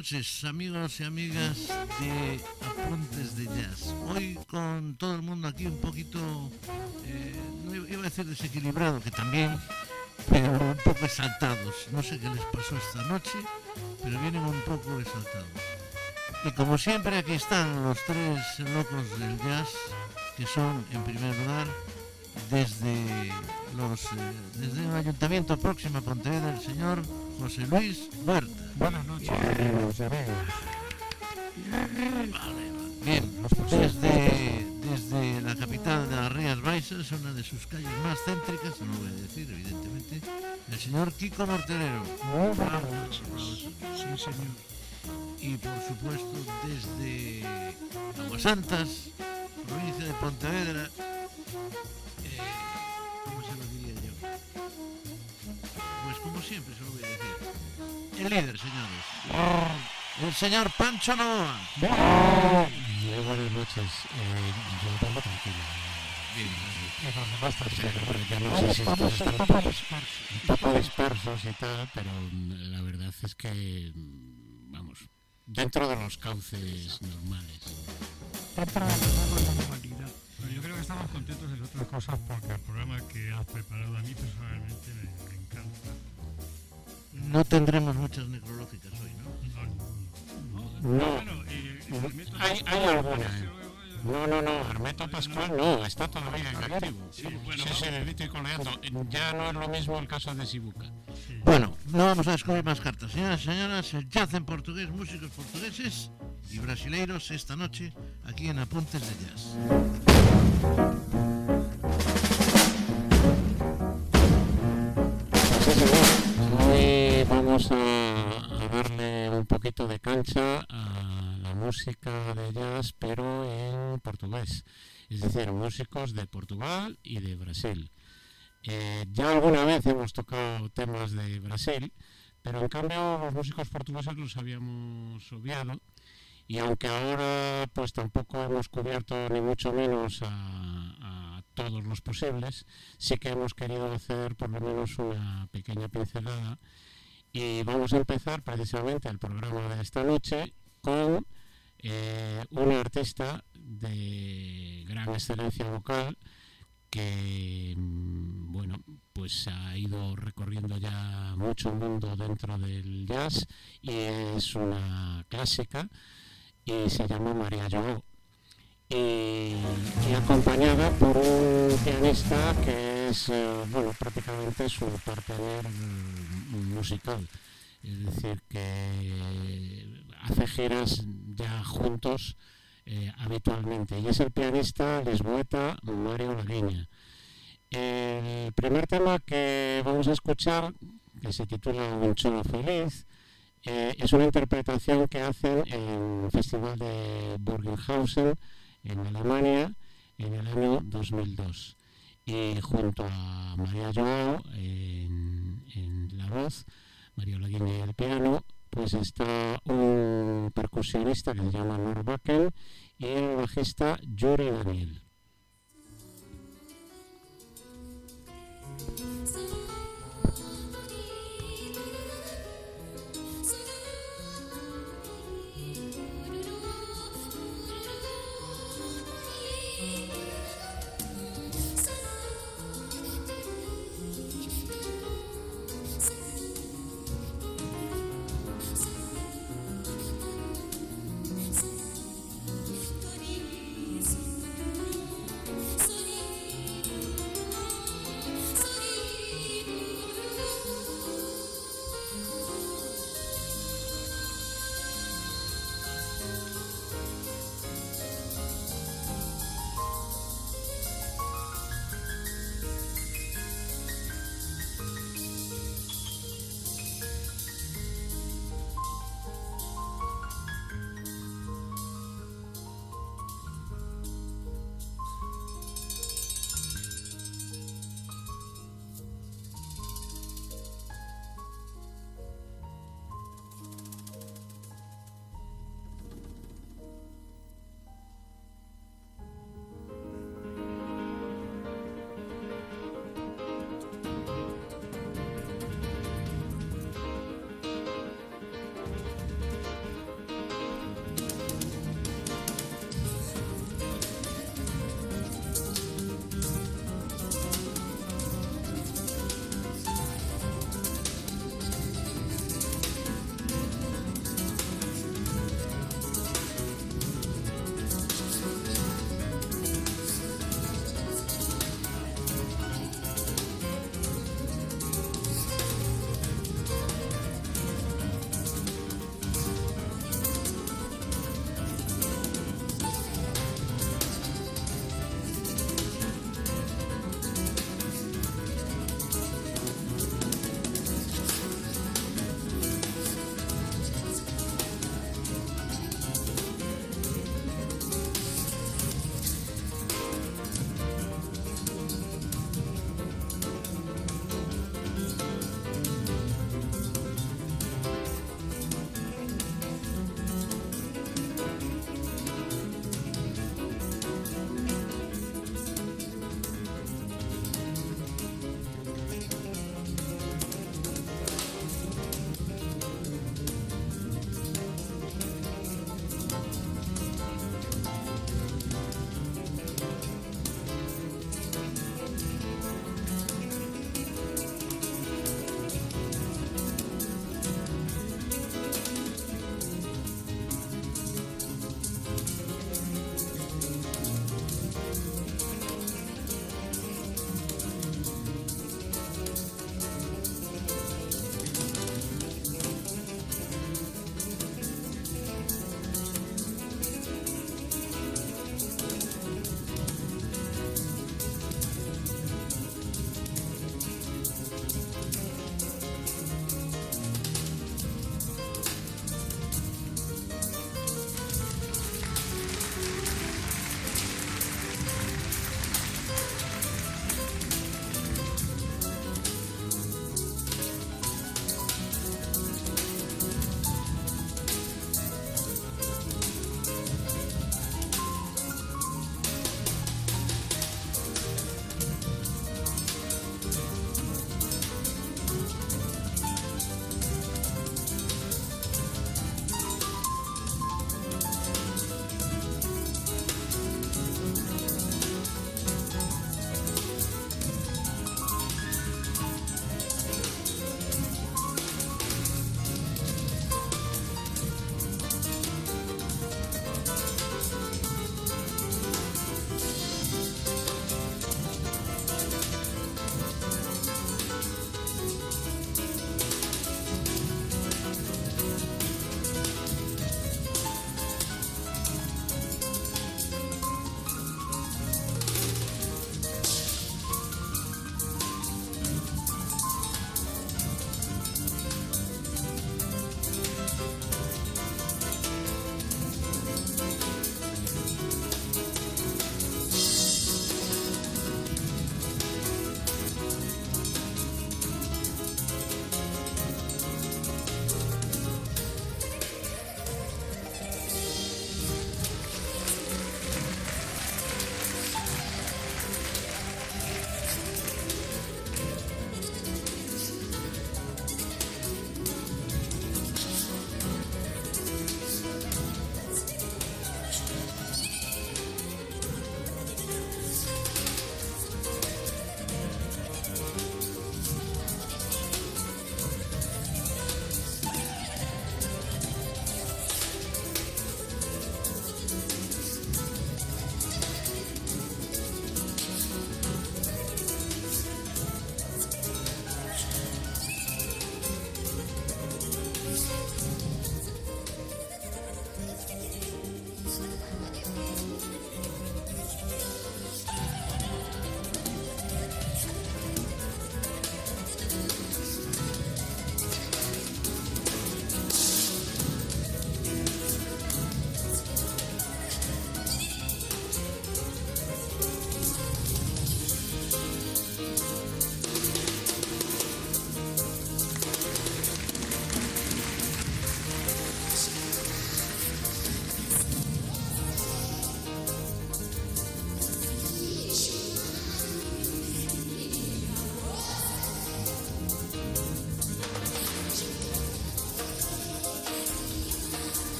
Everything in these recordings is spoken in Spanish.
noches, amigos y amigas de Apuntes de Jazz. Hoy con todo el mundo aquí un poquito, eh, iba a decir desequilibrado, que también, pero un poco exaltados. No sé qué les pasó esta noche, pero vienen un poco exaltados. Y como siempre aquí están los tres locos del jazz, que son en primer lugar desde los eh, desde el Ayuntamiento próximo a Pontevedra el señor José Luis Huerta. Buenas noches. Bien, desde, desde la capital de las Rías Baixas, una de sus calles más céntricas, no voy a decir evidentemente, el señor Kiko Morterero. Buenas noches. Sí, señor. Y por supuesto desde Aguasantas, provincia de Pontevedra, eh, como siempre se lo voy a decir. El líder, señores. El señor Pancho Novoa. Muy buenas noches. Eh, yo poco tranquilo. Bien, Eh, están un poco, un poco dispersos y tal, pero la verdad es que, mm, vamos, dentro de los cauces normales. Dentro de la normalidad. Bueno, yo creo que estamos contentos de otras cosas porque el programa que has preparado a mí personalmente me, me encanta. No tendremos muchas necrológicas hoy, ¿no? No. No, Bueno, eh, hay, hay alguna. eh. No, no, no, Hermeto Pascual no, está todavía en activo. Sí, bueno, Sí, sí, coleando. Ya no es lo mismo el caso de Sibuca. sí. Bueno, no vamos a descubrir más cartas. Señoras y señoras, el jazz en portugués, músicos portugueses y brasileiros esta noche aquí en Apuntes de Jazz. Vamos a, a darle un poquito de cancha a la música de jazz, pero en portugués. Es decir, músicos de Portugal y de Brasil. Eh, ya alguna vez hemos tocado temas de Brasil, pero en cambio los músicos portugueses los habíamos obviado. Y aunque ahora pues tampoco hemos cubierto ni mucho menos a, a todos los posibles, sí que hemos querido hacer por lo menos una pequeña pincelada y vamos a empezar precisamente el programa de esta noche con eh, una artista de gran excelencia vocal que mm, bueno pues ha ido recorriendo ya mucho mundo dentro del jazz y es una clásica y se llama María Joao. Y, y acompañada por un pianista que es eh, bueno prácticamente su partener musical. Es decir que hace giras ya juntos eh, habitualmente. Y es el pianista lisboeta Mario Lagueña el primer tema que vamos a escuchar que se titula Un chulo feliz eh, es una interpretación que hacen en el Festival de Burgenhausen en Alemania en el año 2002 y junto a María Joao en, la voz, Mario Laguine en el piano, pues está un percusionista que se llama Norbacken y el bajista Yuri Daniel.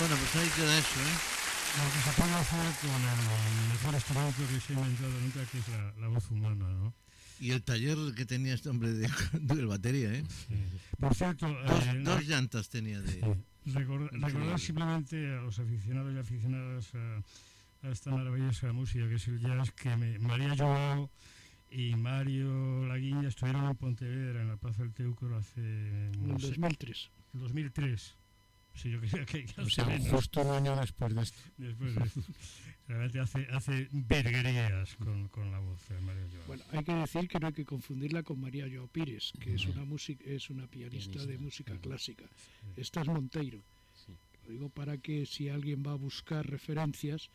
Bueno, pues ahí queda eso, ¿eh? Lo que se puede hacer con el mejor instrumento que se ha inventado nunca, que es la, la voz humana, ¿no? Y el taller que tenía este hombre de, de batería, ¿eh? Por cierto, Dos, eh, dos llantas tenía de... Recordar, simplemente a los aficionados y aficionadas a, a esta maravillosa música que es el jazz, que me- María Joao y Mario Laguiña estuvieron en Pontevedra, en la Plaza del Teucro, hace En no sé, 2003. 2003. Sí, yo creía que O hace sea, menos, justo un año después de esto. después de esto. Realmente hace, hace verguerías con, con la voz de Mario Joao. Bueno, hay que decir que no hay que confundirla con María Joao Pires, que es una música, es una pianista, de Pianista, música claro. clásica. Esta es Monteiro. Sí. Lo digo para que si alguien va a buscar referencias,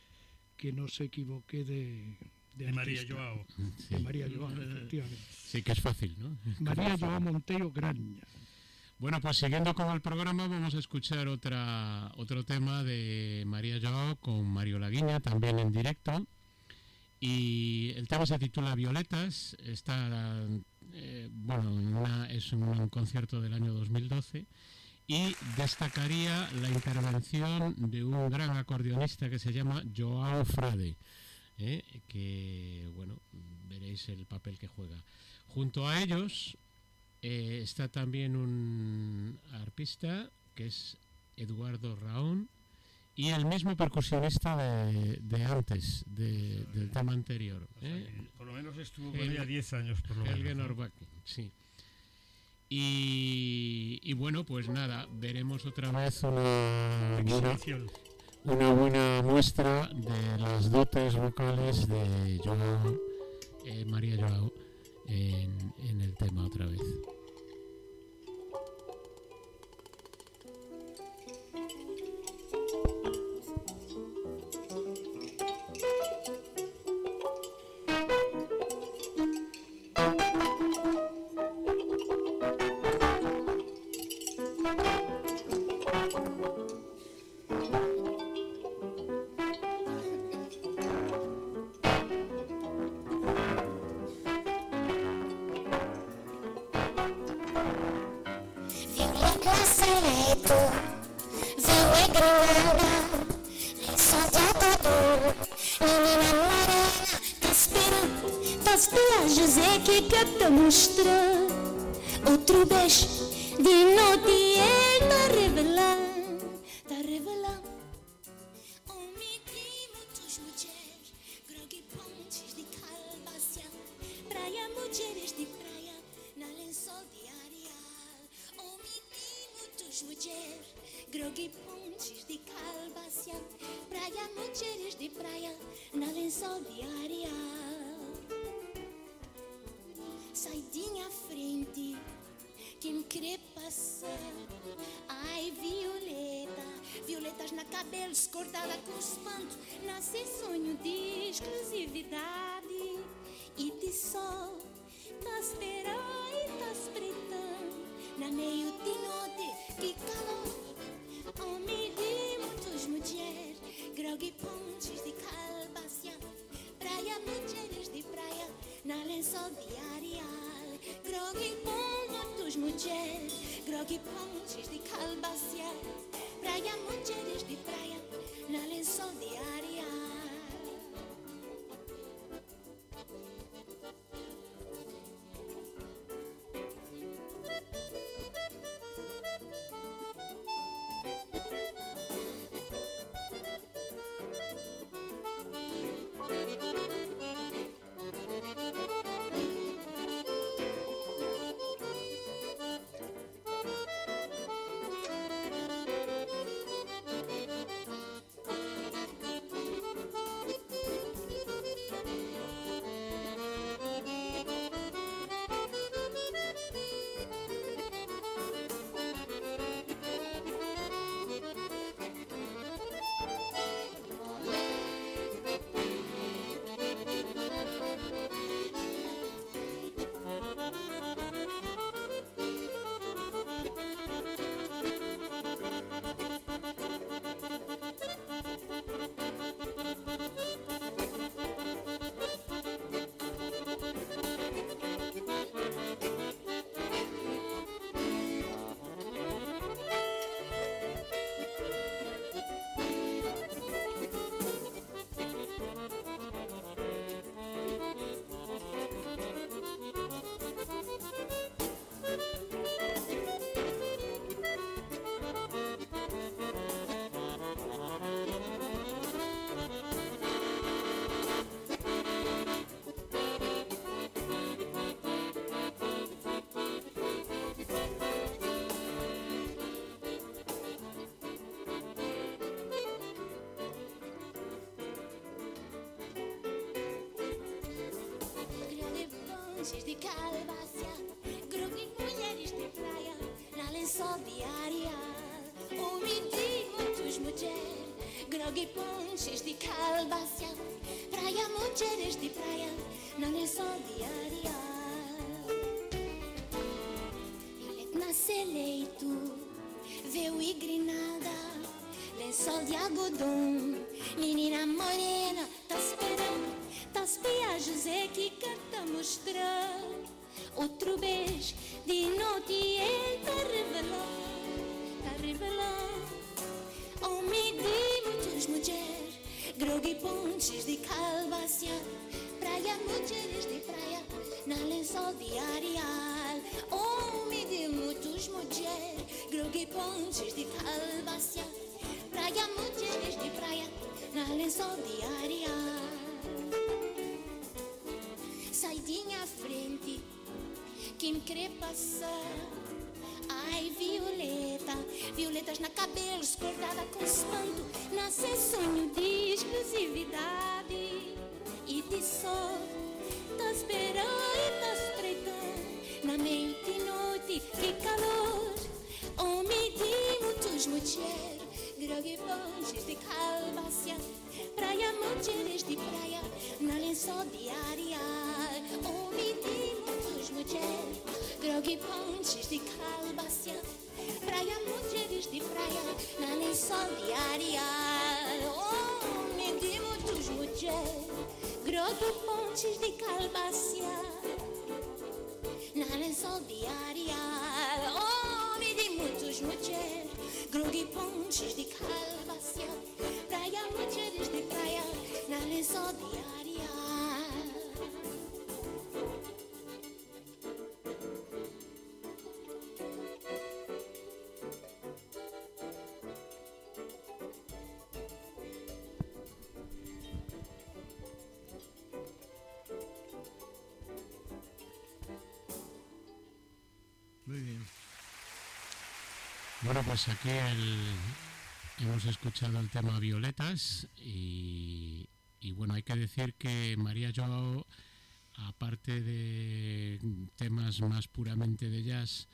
que no se equivoque de, de de María. Joao. De Sí. María Joao, efectivamente. Sí, que es fácil, ¿no? María Joao Monteiro Graña. Bueno, pues siguiendo con el programa vamos a escuchar otra, otro tema de María Joao con Mario Laguiña, también en directo. Y el tema se titula Violetas, está, eh, bueno, en una- es un concierto del año 2012 y destacaría la intervención de un gran acordeonista que se llama Joao Frade, eh, que, bueno, veréis el papel que juega. Junto a ellos eh, está también un arpista que es Eduardo Raón y el mismo percusionista de, de antes, de- del tema anterior. O sea, ¿eh? por lo menos estuvo El- con ella 10 años, por lo menos. Helge ¿no? Norbacken, sí. Y, y bueno, pues nada, veremos otra vez una, una, Exhibición. una buena muestra de las dotes vocales de Joao, eh, María Joao en, en el tema otra vez. Ponches de calvácia, grupo de mulheres de praia, na lençol diária. Omiti muitos mulheres, grog e ponches de calvácia, praia, mulheres de praia, na lençol diária. Ele nasce leito, veu e grinada, lençol de algodão, Groguipontes ponches de calvación, praia, mulheres de praia, na lençol diarial. Homem de muitos mulheres, groguipontes ponches de calvación, praia, mulheres de praia, na lençol diarial. Sai de frente, quem crê passar, ai violência. Violeta, violetas na cabelo, escordada com espanto. Nasce sonho de exclusividade e de sol. E tá espreitando na mente e noite, que calor. Homem de muitos mulheres, grog e ponches de calvácia. Praia, mulheres de praia, na lençol diária. Homem de ludzie, drogi pącisz i kalbasia, praja młodzież de praja, na niej soliaria. O, nie dymo czuż ludzie, drogi pącisz i kalbasia, na niej soliaria. O, nie dymo czuż ludzie, drogi pącisz i kalbasia, praja młodzież praja, na niej soliaria. Pues aquí el- hemos escuchado el tema Violetas y, y bueno, hay que decir que María Joao, aparte de temas más puramente de jazz,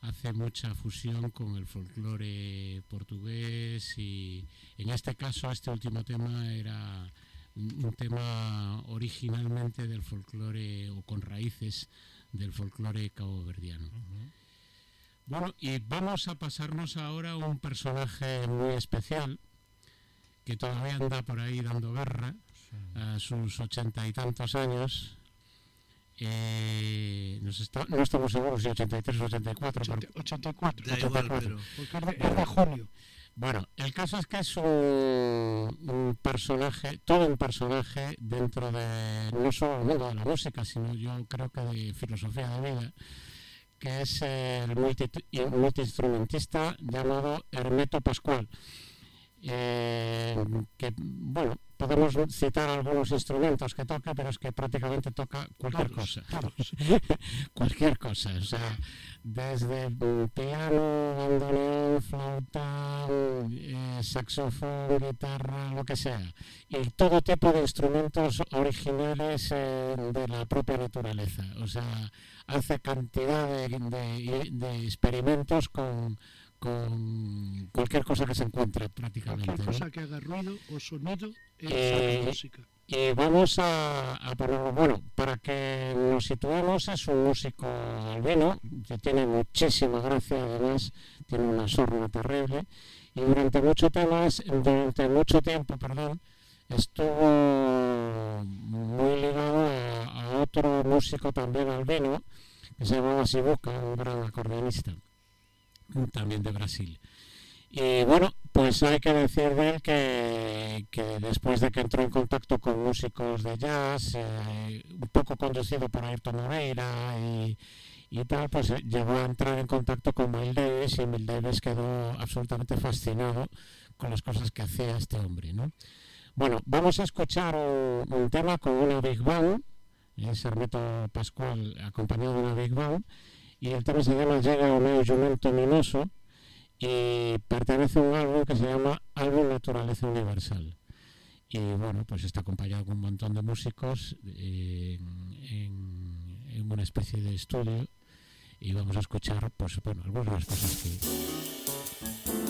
hace mucha fusión con el folclore portugués y en este caso este último tema era un tema originalmente del folclore o con raíces del folclore caboverdiano. Bueno, y vamos a pasarnos ahora a un personaje muy especial que todavía anda por ahí dando guerra a sus ochenta y tantos años. Eh, nos está- no estamos seguros si 83 o 84. pero- 84, Da igual, 84. pero porque es de, es de junio. Bueno, el caso es que es un, un personaje, todo un personaje dentro de no solo el mundo de la música, sino yo creo que de filosofía de vida, que es el multi, multiinstrumentista llamado Hermeto Pascual. Eh, que, bueno, podemos citar algunos instrumentos que toca, pero es que prácticamente toca cualquier Todos, cosa todos. cualquier cosa, o sea, desde piano, bandoneón, flauta, eh, saxofón, guitarra, lo que sea, y todo tipo de instrumentos originales eh, de la propia naturaleza, o sea, hace cantidad de, de- de experimentos con, con cualquier cosa que se encuentre prácticamente. Cualquier ¿no? cosa que haga ruido o sonido es Eh, música. Y vamos a, a ponerlo, bueno, para que nos situemos, es un músico albino, que tiene muchísima gracia, además, tiene una sorna terrible, y durante mucho, temas, durante mucho tiempo, perdón, estuvo muy ligado a, a otro músico también albino, que se Sibuca, un gran acordeonista, también de Brasil. Y bueno, pues hay que decir de él que, que después de que entró en contacto con músicos de jazz, eh, un poco conducido por Ayrton Moreira y, y tal, pues eh, llegó a entrar en contacto con Miles Davis y Miles Davis quedó absolutamente fascinado con las cosas que hacía este hombre, ¿no? Bueno, vamos a escuchar un, un tema con una Big Band, es Hermeto Pascual acompañado de una Big Band, y el tema se llama Llega o meu jumento mimoso, y pertenece a un álbum que se llama Álbum Naturaleza Universal. Y bueno, pues está acompañado con un montón de músicos en, en una especie de estudio y vamos a escuchar pues bueno algunas de las cosas que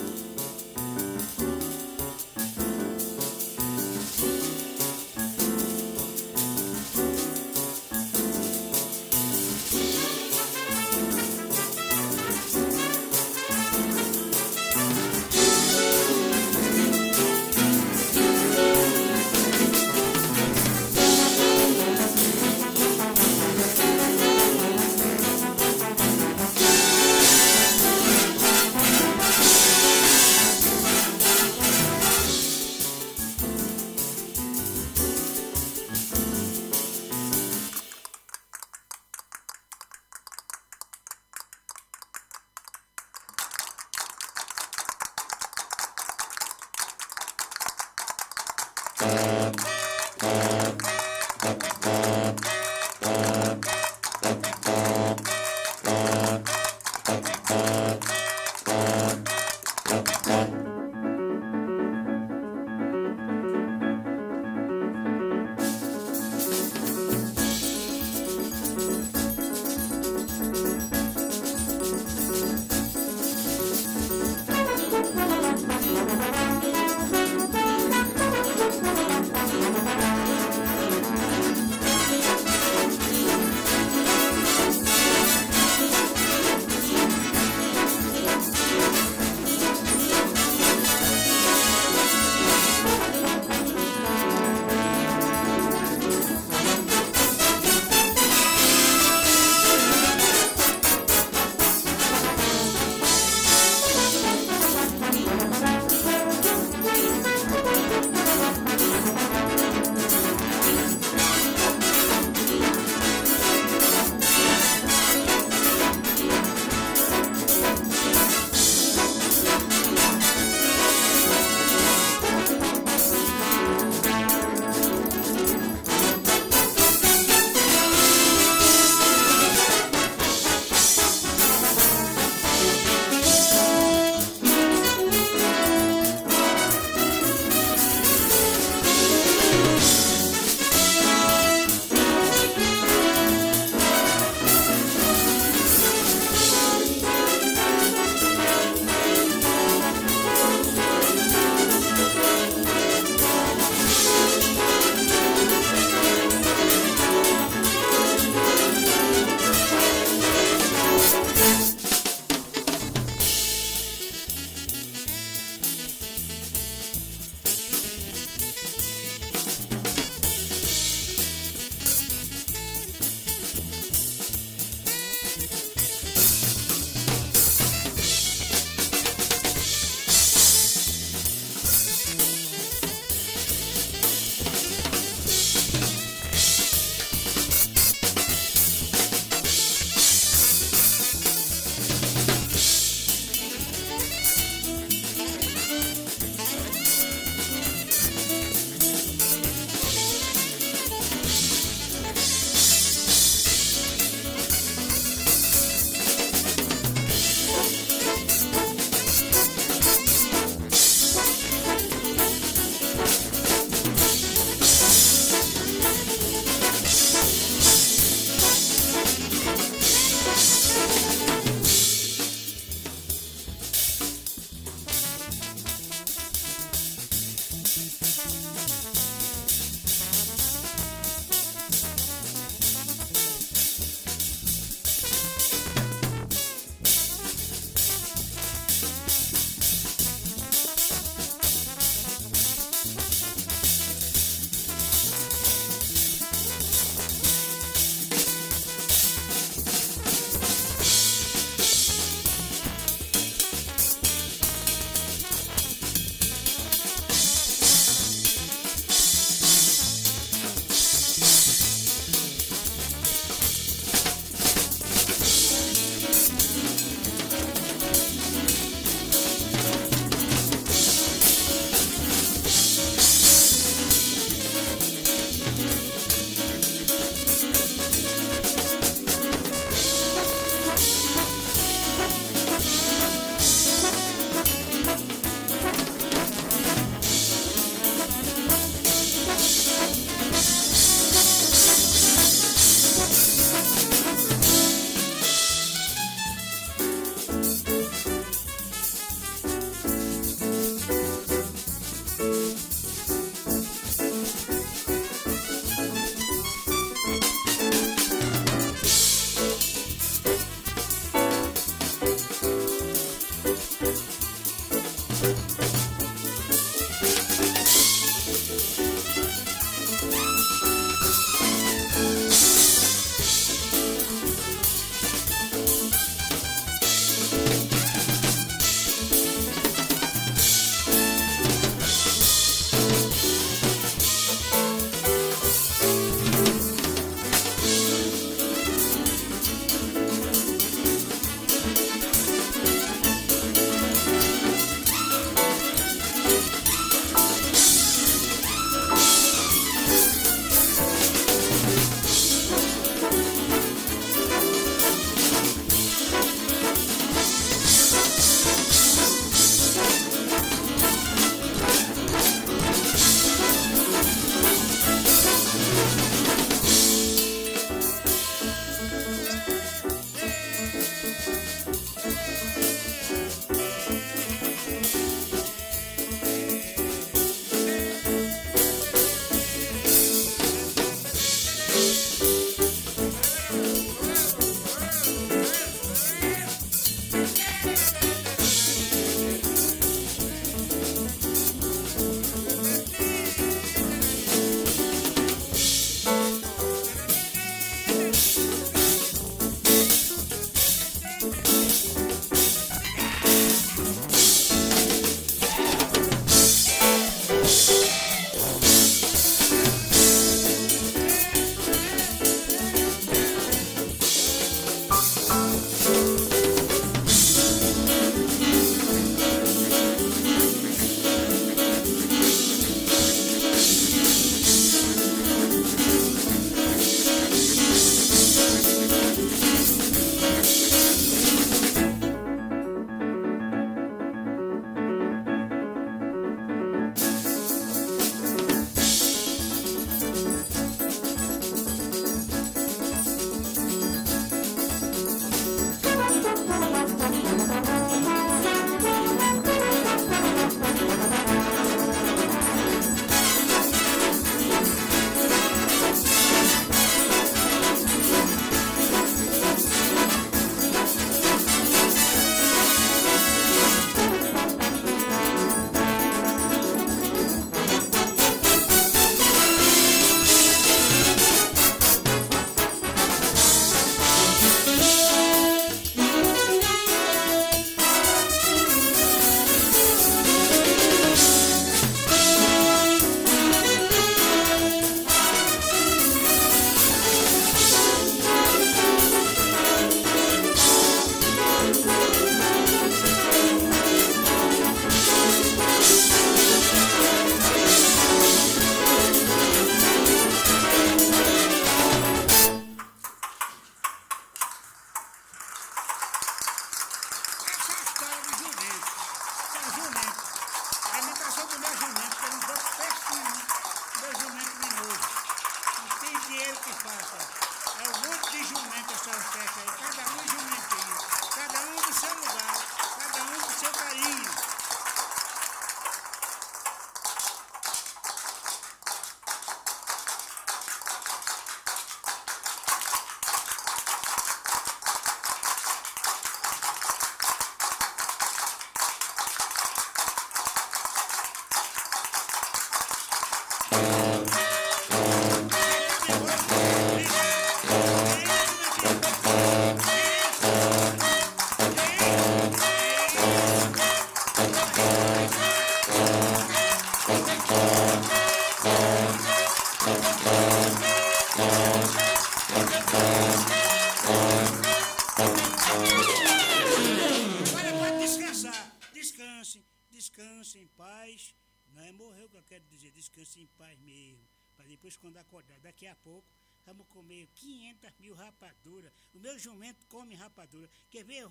meu jumento come rapadura. Quer ver?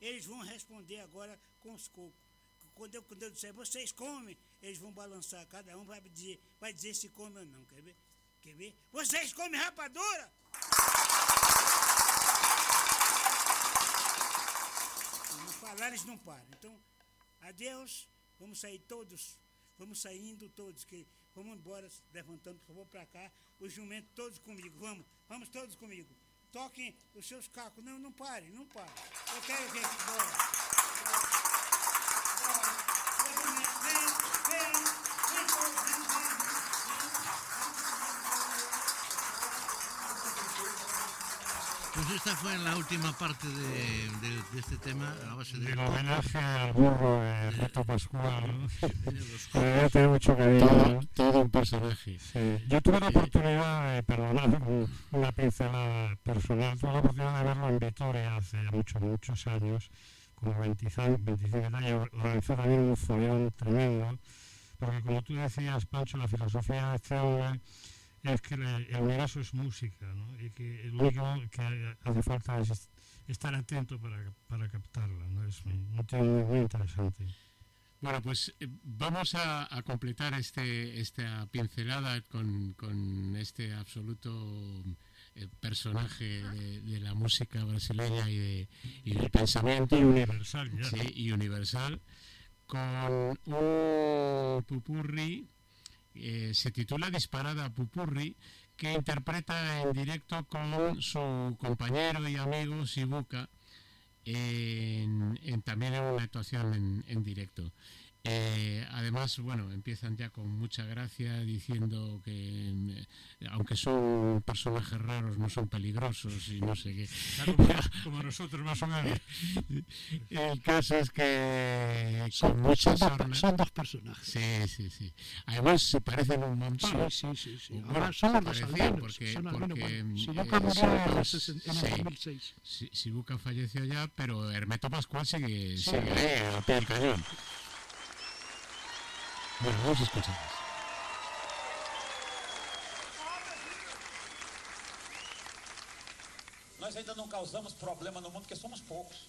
Eles vão responder agora com os cocos. Quando eu, quando eu disser, vocês comem, eles vão balançar. Cada um vai dizer, vai dizer se come ou não. Quer ver? Quer ver? Vocês comem rapadura? Não falar, eles não param. Então, adeus. Vamos sair todos. Vamos saindo todos. que Vamos embora, levantando, por favor, para cá. Os jumentos todos comigo. Vamos, vamos todos comigo. Toquem os seus cacos. Não, não parem, não parem. Eu quero. Bora. Bora. Pues esta fue la última parte de, de, de este tema, a base de... El homenaje al burro de Reto Pascual, ¿no? los Eh, tiene mucho cariño. Todo, todo un personaje. Sí, yo tuve la oportunidad, de perdonar un- una pincelada personal, tuve la oportunidad de verlo en Vitoria hace muchos, muchos años, como 25, 25 años, organizó también un follón tremendo, porque como tú decías, Pancho, la filosofía de este hombre es que le- el universo es música, ¿no? y que lo único que hace falta es est- estar atento para, para captarla, ¿no? es un, tema muy, interesante. Bueno, pues eh, vamos a, a completar este, esta pincelada con, con este absoluto eh, personaje de, de la música brasileña y, de, y del pensamiento universal ya. sí, y universal con un pupurri, eh, se titula Disparada Pupurri, que interpreta en directo con su compañero y amigo Sibuka, en, en- también en una actuación en, en directo. Eh, además, bueno, empiezan ya con mucha gracia diciendo que, eh, aunque son personajes raros, no son peligrosos y no sé qué. Claro, como, como nosotros más o menos. El caso es que Son, mucha son dos, sorna. son dos personajes. Sí, sí, sí. Además se parecen un montón. Sí, sí, sí. sí. Bueno, Ahora son los dos aldeanos. porque- porque, si eh, yo murió en, son los dos- sesen- en sí. el 2006. Si- Sibuca falleció ya, pero Hermeto Pascual sigue, Sí. sigue al pie del cañón. Vamos a escucharlas. Nós ainda não causamos problema no mundo porque somos poucos.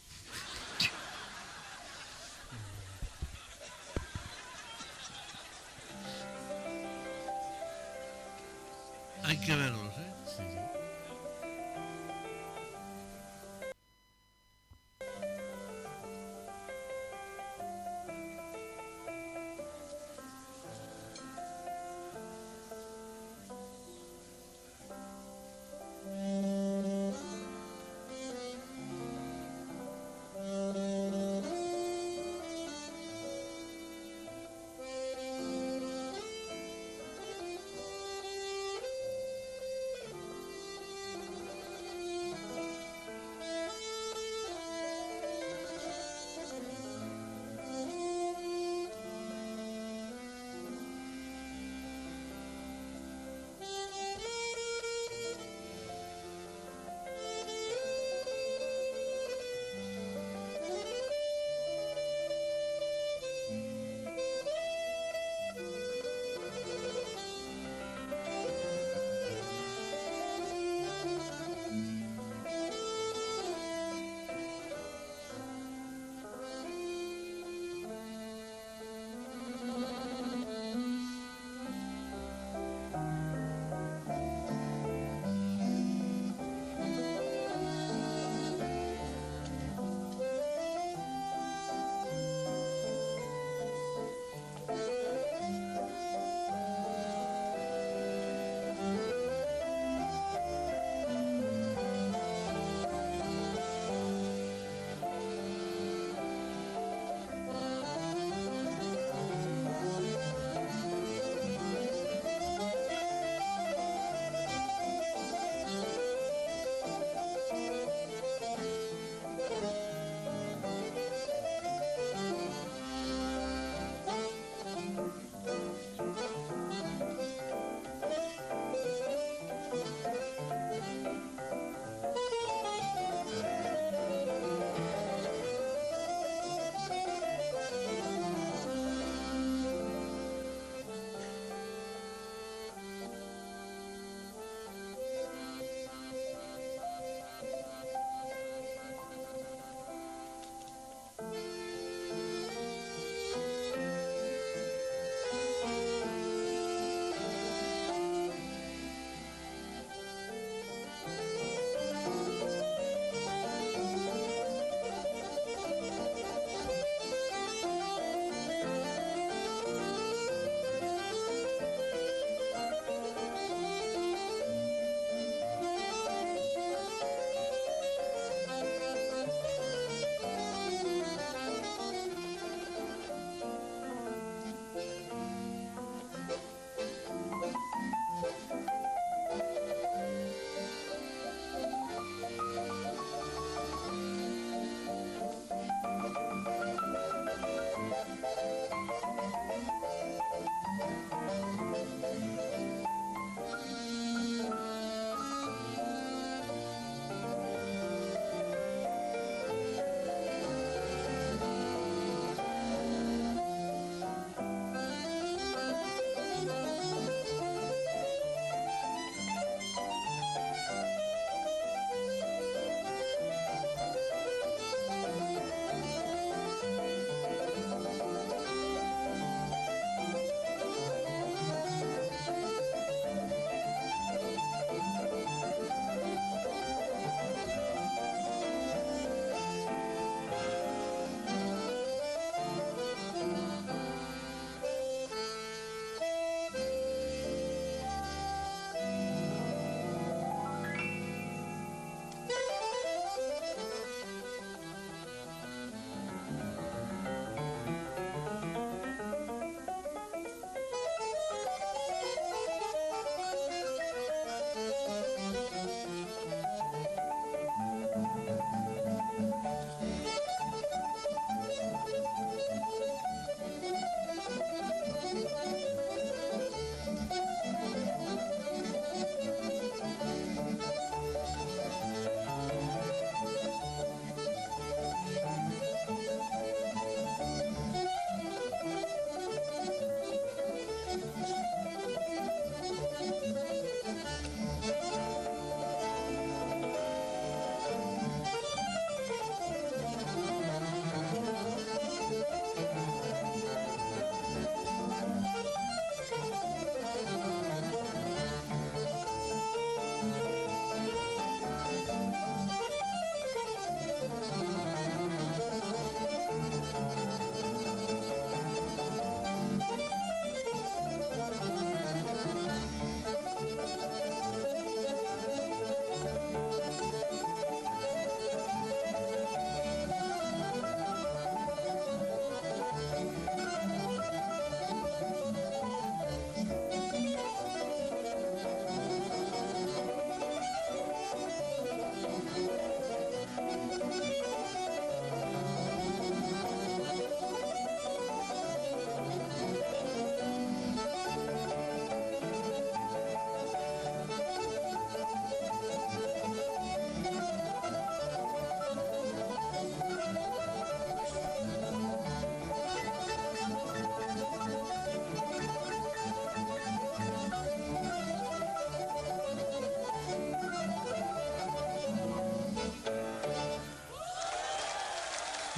Hay que verlos,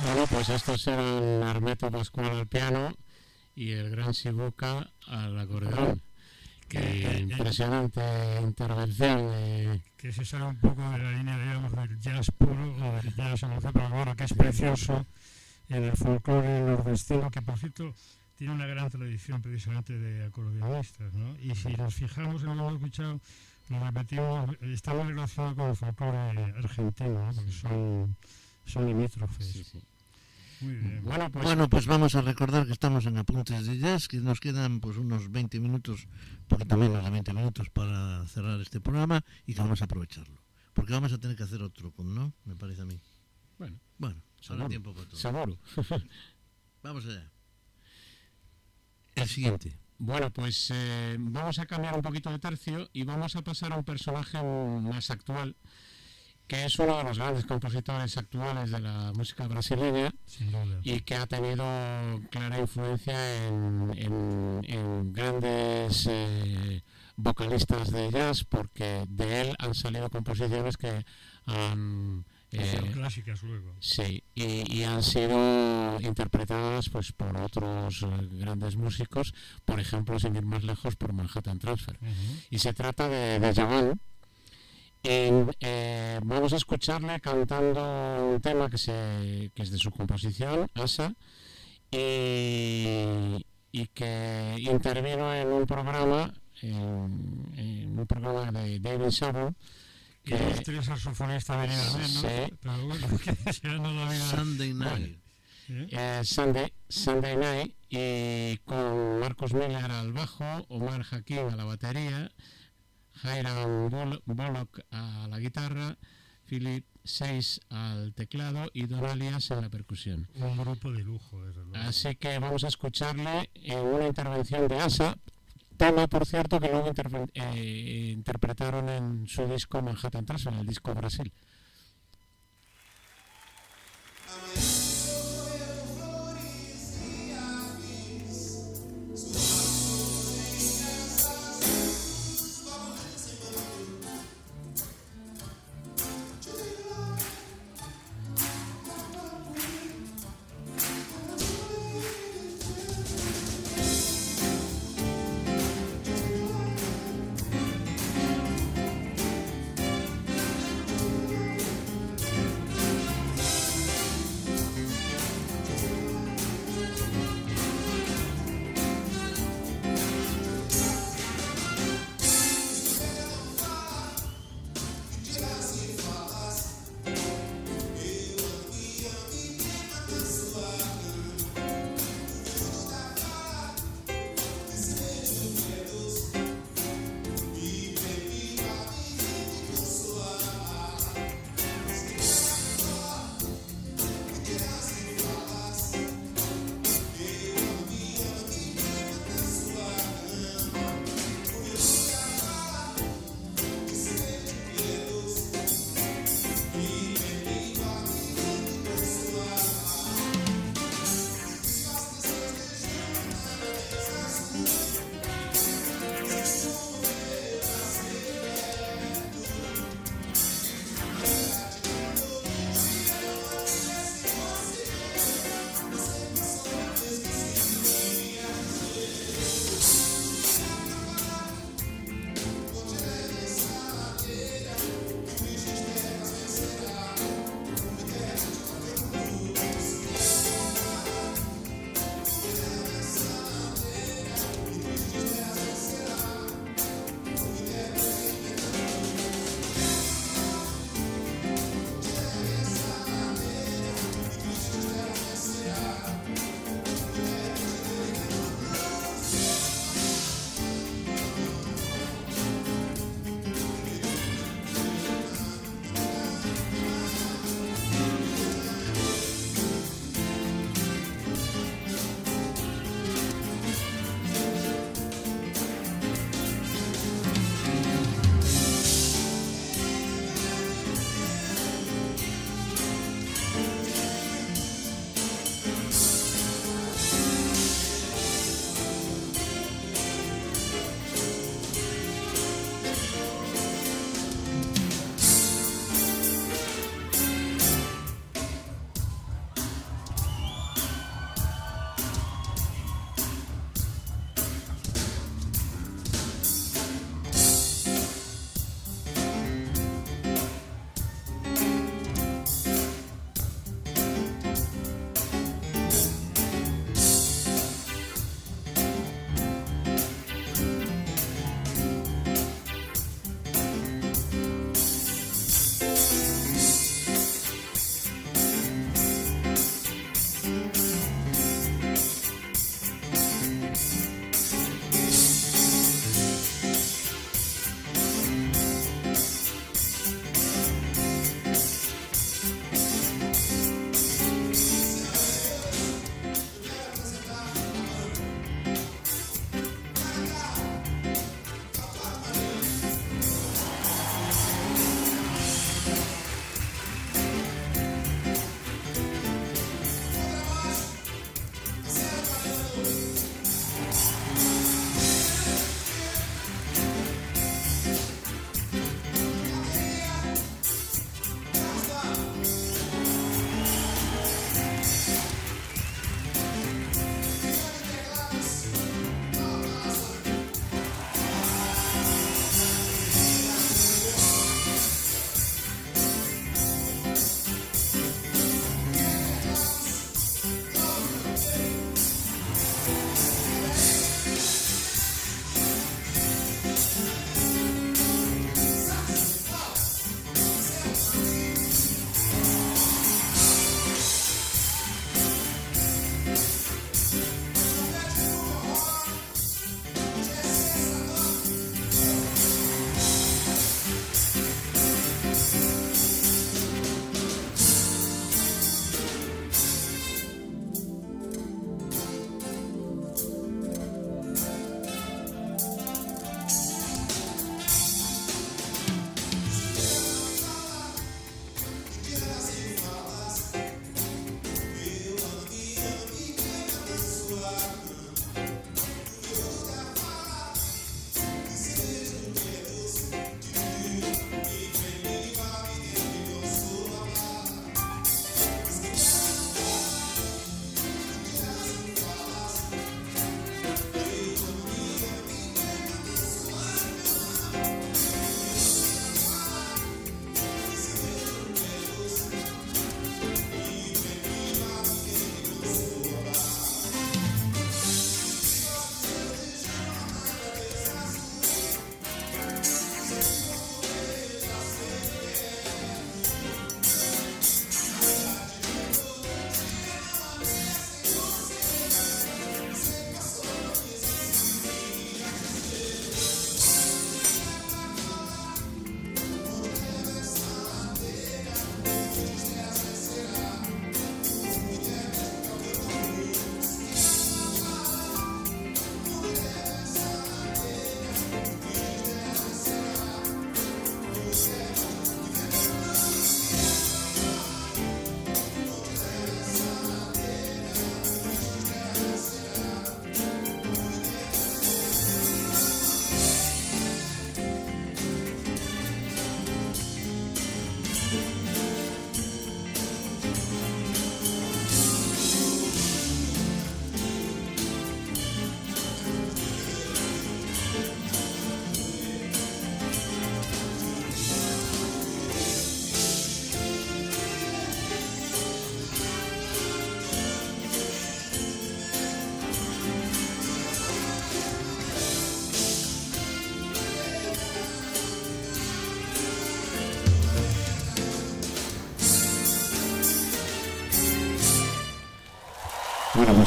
Bueno, pues estos eran Armeto Pascual al piano y el gran Sibuca al acordeón. Qué eh, impresionante intervención. de- que se sale un poco de la línea, digamos, del jazz puro o del jazz emocional, pero bueno, que es precioso en el folclore nordestino, que por cierto tiene una gran tradición precisamente de acordeonistas, ¿no? Y si nos fijamos en lo que hemos escuchado, lo repetimos, está muy relacionado con el folclore argentino, ¿no? Porque son, son limítrofes. Sí, sí. Muy bien. Bueno, pues Bueno, pues vamos a recordar que estamos en Apuntes de Jazz, que nos quedan pues unos 20 minutos, poquito menos de 20 minutos para cerrar este programa y que vamos a aprovecharlo. Porque vamos a tener que hacer otro, ¿no? Me parece a mí. Bueno, Bueno, habrá tiempo para todo. seguro. Vamos allá. El siguiente. Bueno, pues eh, vamos a cambiar un poquito de tercio y vamos a pasar a un personaje más actual, que es uno de los grandes compositores actuales de la música brasileña Sin duda. y que ha tenido clara influencia en, en- en grandes eh, vocalistas de jazz, porque de él han salido composiciones que han... Eh, clásicas luego. Sí, y, y han sido interpretadas pues por otros eh, grandes músicos, por ejemplo, sin ir más lejos, por Manhattan Transfer. Y se trata de, de Javan. En, eh, vamos a escucharle cantando un tema que, se, que es de su composición, Asa, y, y que intervino en un programa, en, en un programa de David Sabo, que tres saxofonistas venían menos, Sí. pero bueno, que se la vida. Sunday Night. ¿eh? eh, Sunday, Sunday Night y con Marcos Miller al bajo, Omar Hakim a la batería, Hiram Bull- Bullock a la guitarra, Philip Seis al teclado y Don Alias en la percusión. Un grupo de lujo, desde luego. Así que vamos a escucharle en una intervención de ASA, tema por cierto que luego eh, interpretaron en su disco Manhattan Transfer, en el disco Brasil. Thank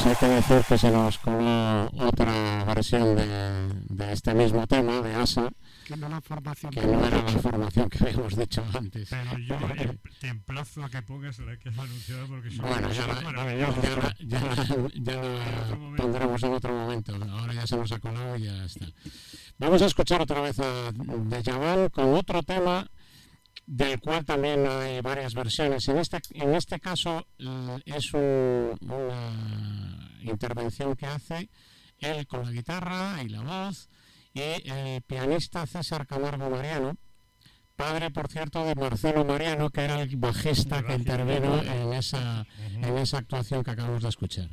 pues hay que decir que se nos coló otra versión de, de este mismo tema, de ASA, Que no la formación. que no era la formación que habíamos dicho antes. Pero yo em- te emplazo a que pongas la que has anunciado porque son Bueno, ya la, ya ya ya la pondremos en otro momento. Ahora ya se nos ha colado y ya está. Vamos a escuchar otra vez a De Yaval con otro tema del cual también hay varias versiones. En este, en este caso eh, es un- una intervención que hace él con la guitarra y la voz y el pianista César Camargo Mariano, padre, por cierto, de Marcelo Mariano, que era el bajista que intervino en esa, en esa actuación que acabamos de escuchar.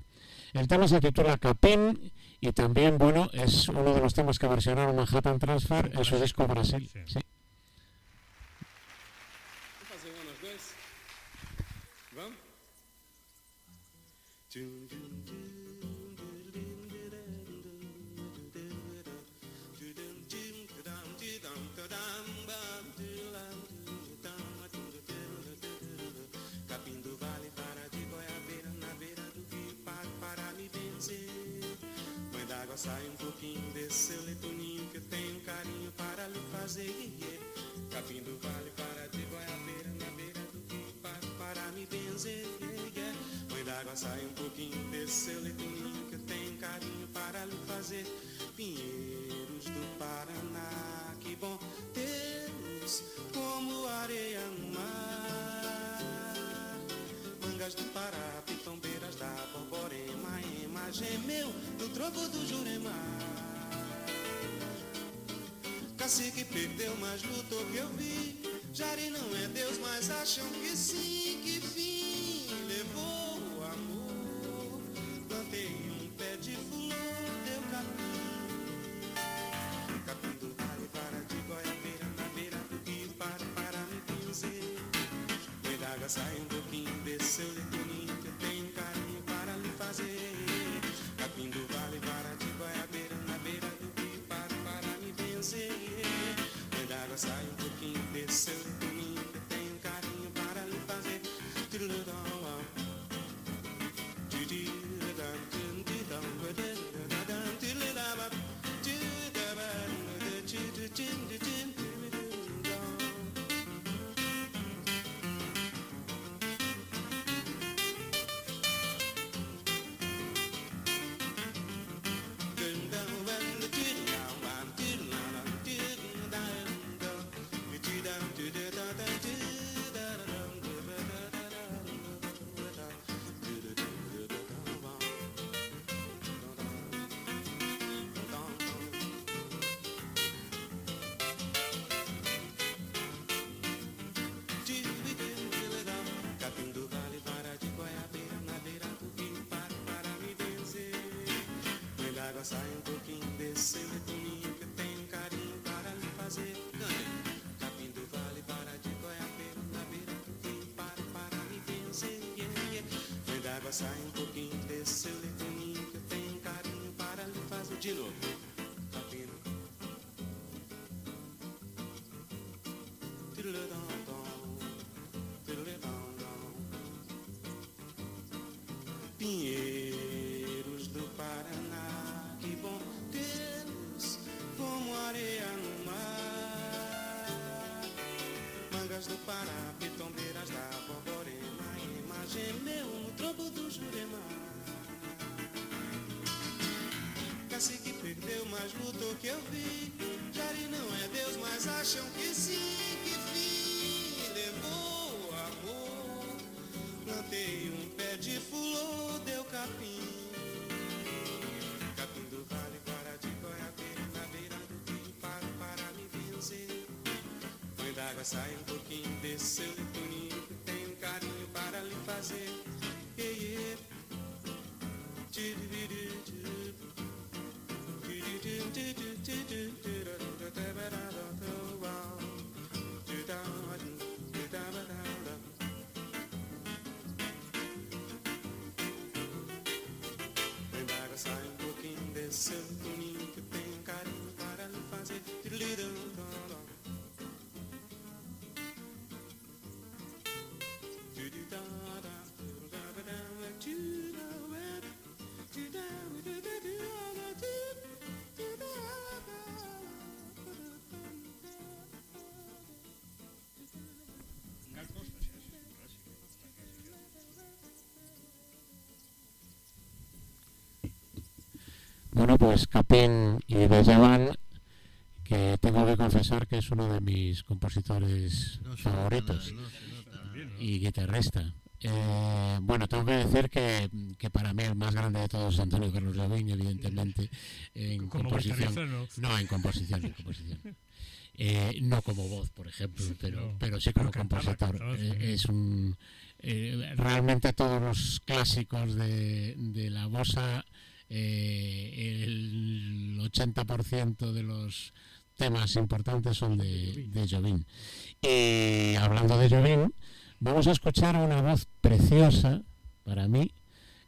El tema se titula Capén y también, bueno, es uno de los temas que versionaron Manhattan Transfer en su disco Brasil. Sí. Vamos sai um pouquinho desse seu leitoninho que eu tenho carinho para lhe fazer. Capim do Vale para de Goiabeira na beira do rio para para me benzer. Mãe d'água sai um pouquinho desse seu leitoninho que eu tenho carinho para lhe fazer. Pinheiros do Paraná, que bom tê-los como areia no mar. Mangas do Pará, gemeu no tronco do Jurema. Cacique perdeu, mas lutou que eu vi. Jari não é Deus, mas acham que sim, que fim levou o amor. Plantei um pé de flor, deu capim. Capim do vale para de Goiabeira, na beira do rio, para, para me benzer. Mãe d'água sai um pouquinho desse I'm looking this soon. Sai um pouquinho desse leitoninho que eu tenho carinho para lhe fazer. Ganha. Capim do vale para de Goiabeira na beira do rio para para me vencer. Yeah, yeah. Mãe d'água sai um pouquinho desse leitoninho que eu tenho carinho para lhe fazer. De novo. Perdeu, mas lutou que eu vi. Jari não é Deus, mas acham que sim, que fim levou o amor. Plantei um pé de flor, deu capim. Capim do vale, para de Goiabeira, na beira do rio, para, para me vencer. Mãe d'água sai um pouquinho desse seu leitoninho, que tem um carinho para lhe fazer. Seu tuninho que tem um carinho para lhe fazer. Bueno, pues Capín y Bellavan, que tengo que confesar que es uno de mis compositores No favoritos no y guitarrista. Eh, bueno, tengo que decir que, que para mí el más grande de todos es Antonio Carlos Jobim, evidentemente, en Como composición. no. No, en composición, en composición. Eh, no como voz, por ejemplo, pero, no. pero sí como compositor. Eh, es un eh, realmente todos los clásicos de, de la bossa, eh, el 80% de los temas importantes son de, de. Y hablando de Jobim, vamos a escuchar una voz preciosa para mí,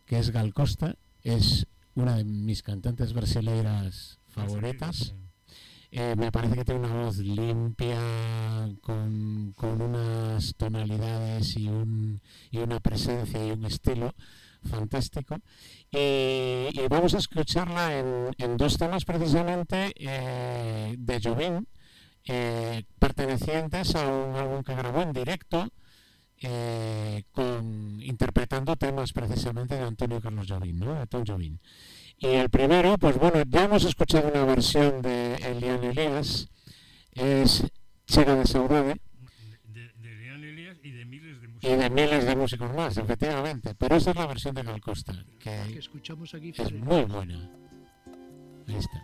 que es Gal Costa, es una de mis cantantes brasileiras favoritas. Eh, me parece que tiene una voz limpia, con, con unas tonalidades y, un, y una presencia y un estilo fantástico. Y, vamos a escucharla en, en dos temas precisamente eh, de Jobim, eh, pertenecientes a un álbum que grabó en directo, eh, con, interpretando temas precisamente de Antonio Carlos Jobim, ¿no? de Tom. Y el primero, pues bueno, ya hemos escuchado una versión de Elian Elias, es Chega de Saudade De, de León Elías y de miles de y de miles de músicos más, efectivamente. Pero esa es la versión de Gal Costa, que que escuchamos aquí. es muy buena. Ahí está.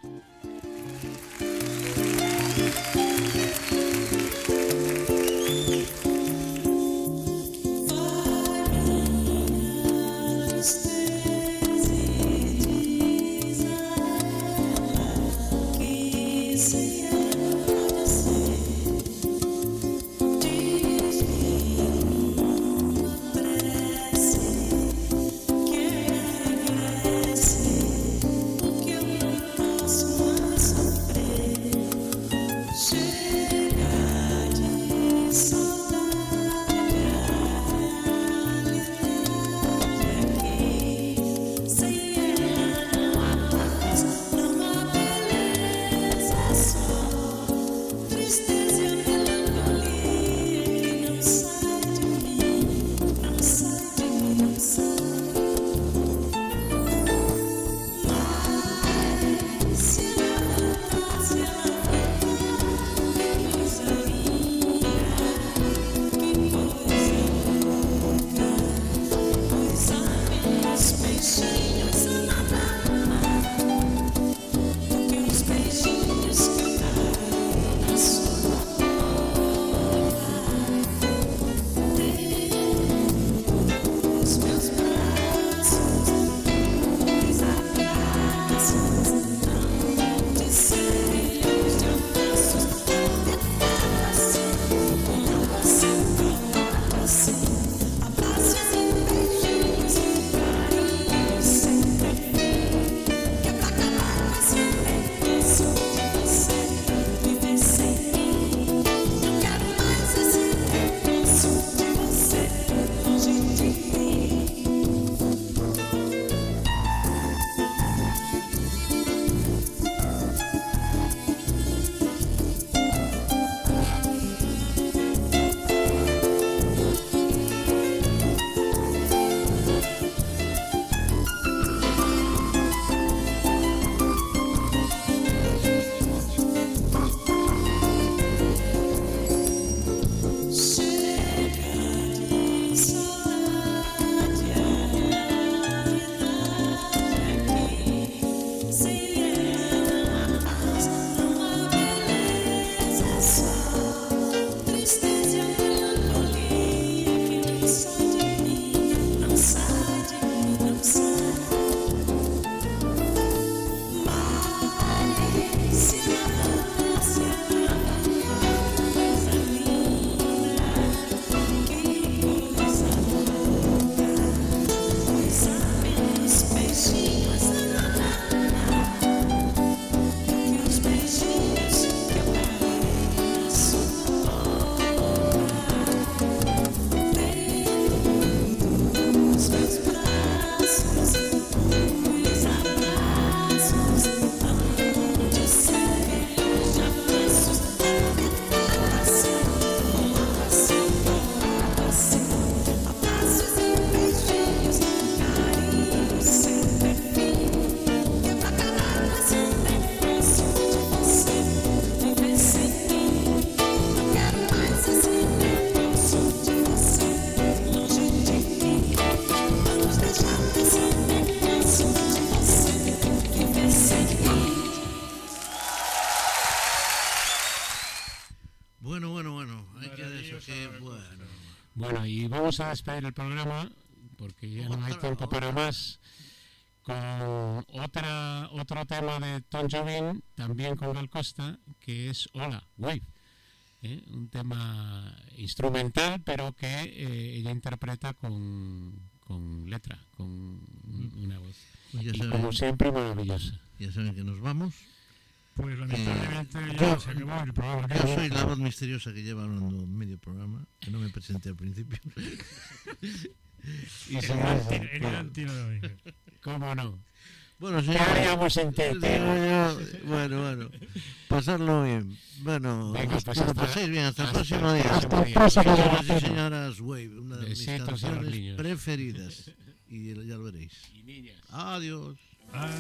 Vamos a despedir el programa porque ya no hay tiempo para más con otra otro tema de Tom Jobim, también con Gal Costa, que es Hola, Wave. ¿eh? Un tema instrumental, pero que eh, ella interpreta con, con letra, con un- una voz. Pues Y como siempre, maravillosa. ya saben que nos vamos. Pues lamentablemente ya yo- se acabó el programa. Yo soy la voz misteriosa que lleva hablando medio programa, que no me presenté al principio. Y El se gran va- tiro- el gran tiro de hoy. ¿Cómo no? Bueno, ¿Qué señores, haríamos sin ti, digo tío? yo, bueno, bueno, pasarlo bien. Bueno, Venga, pues que lo hasta- paséis bien, hasta el hasta próximo el día. próximo día. Señoras y señoras, Wave, una de mis canciones preferidas. Y ya lo veréis. Y niñas. Adiós. Adiós.